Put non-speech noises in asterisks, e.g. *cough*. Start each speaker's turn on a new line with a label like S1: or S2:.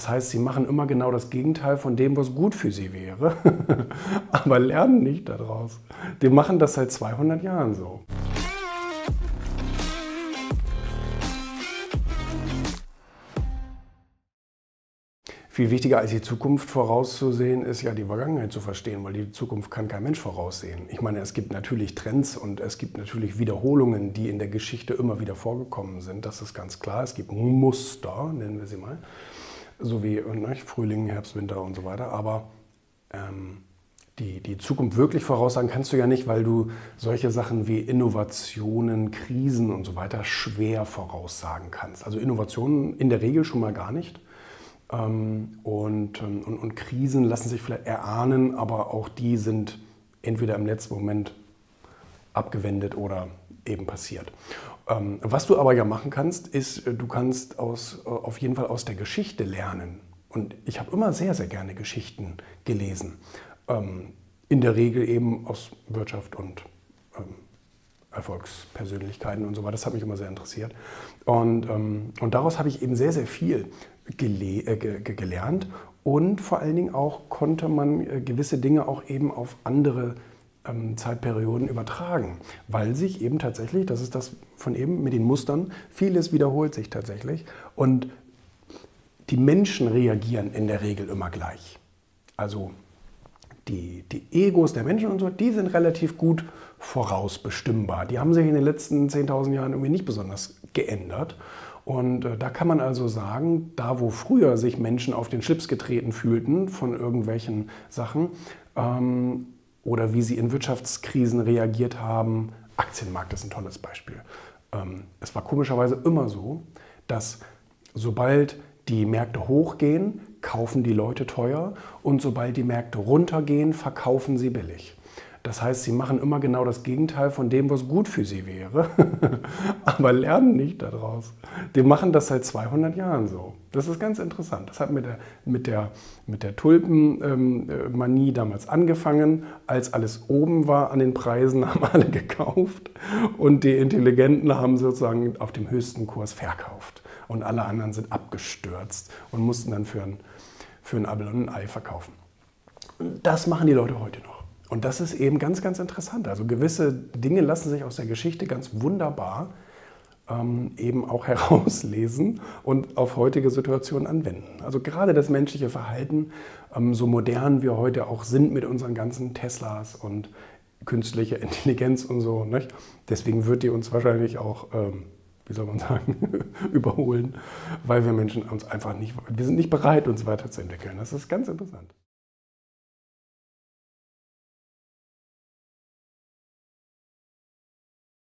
S1: Das heißt, sie machen immer genau das Gegenteil von dem, was gut für sie wäre, *laughs* aber lernen nicht daraus. Die machen das seit 200 Jahren so. Viel wichtiger als die Zukunft vorauszusehen, ist ja die Vergangenheit zu verstehen, weil die Zukunft kann kein Mensch voraussehen. Ich meine, es gibt natürlich Trends und es gibt natürlich Wiederholungen, die in der Geschichte immer wieder vorgekommen sind. Das ist ganz klar. Es gibt Muster, nennen wir sie mal, so wie ne, Frühling, Herbst, Winter und so weiter. Aber ähm, die, die Zukunft wirklich voraussagen kannst du ja nicht, weil du solche Sachen wie Innovationen, Krisen und so weiter schwer voraussagen kannst. Also Innovationen in der Regel schon mal gar nicht. Ähm, und, ähm, und, und, Krisen lassen sich vielleicht erahnen, aber auch die sind entweder im letzten Moment abgewendet oder eben passiert. Ähm, was du aber ja machen kannst, ist, äh, du kannst aus, äh, auf jeden Fall aus der Geschichte lernen. Und ich habe immer sehr, sehr gerne Geschichten gelesen. In der Regel eben aus Wirtschaft und Erfolgspersönlichkeiten und so weiter. Das hat mich immer sehr interessiert. Und, und daraus habe ich eben sehr, sehr viel gele äh, gelernt und vor allen Dingen auch konnte man äh, gewisse Dinge auch eben auf andere ähm, Zeitperioden übertragen, weil sich eben tatsächlich, das ist das von eben mit den Mustern, vieles wiederholt sich tatsächlich und die Menschen reagieren in der Regel immer gleich. Also die, die Egos der Menschen und so, die sind relativ gut vorausbestimmbar. Die haben sich in den letzten 10.000 Jahren irgendwie nicht besonders geändert. Und äh, da kann man also sagen, da wo früher sich Menschen auf den Schlips getreten fühlten von irgendwelchen Sachen ähm, oder wie sie in Wirtschaftskrisen reagiert haben, Aktienmarkt ist ein tolles Beispiel. Ähm, es war komischerweise immer so, dass sobald die Märkte hochgehen, kaufen die Leute teuer und sobald die Märkte runtergehen, verkaufen sie billig. Das heißt, sie machen immer genau das Gegenteil von dem, was gut für sie wäre, *laughs* aber lernen nicht daraus. Die machen das seit 200 Jahren so. Das ist ganz interessant. Das hat mit der, mit der, mit der Tulpenmanie ähm, damals angefangen. Als alles oben war an den Preisen, *laughs* haben alle gekauft und die Intelligenten haben sozusagen auf dem höchsten Kurs verkauft. Und alle anderen sind abgestürzt und mussten dann für ein, für ein Apfel und ein Ei verkaufen. Das machen die Leute heute noch. Und das ist eben ganz, ganz interessant. Also gewisse Dinge lassen sich aus der Geschichte ganz wunderbar ähm, eben auch *laughs* herauslesen und auf heutige Situationen anwenden. Also gerade das menschliche Verhalten, ähm, so modern wir heute auch sind mit unseren ganzen Teslas und künstlicher Intelligenz und so, nicht? deswegen wird die uns wahrscheinlich auch, ähm, wie soll man sagen, *laughs* überholen, weil wir Menschen uns einfach nicht, wir sind nicht bereit, uns weiterzuentwickeln. Das ist ganz interessant.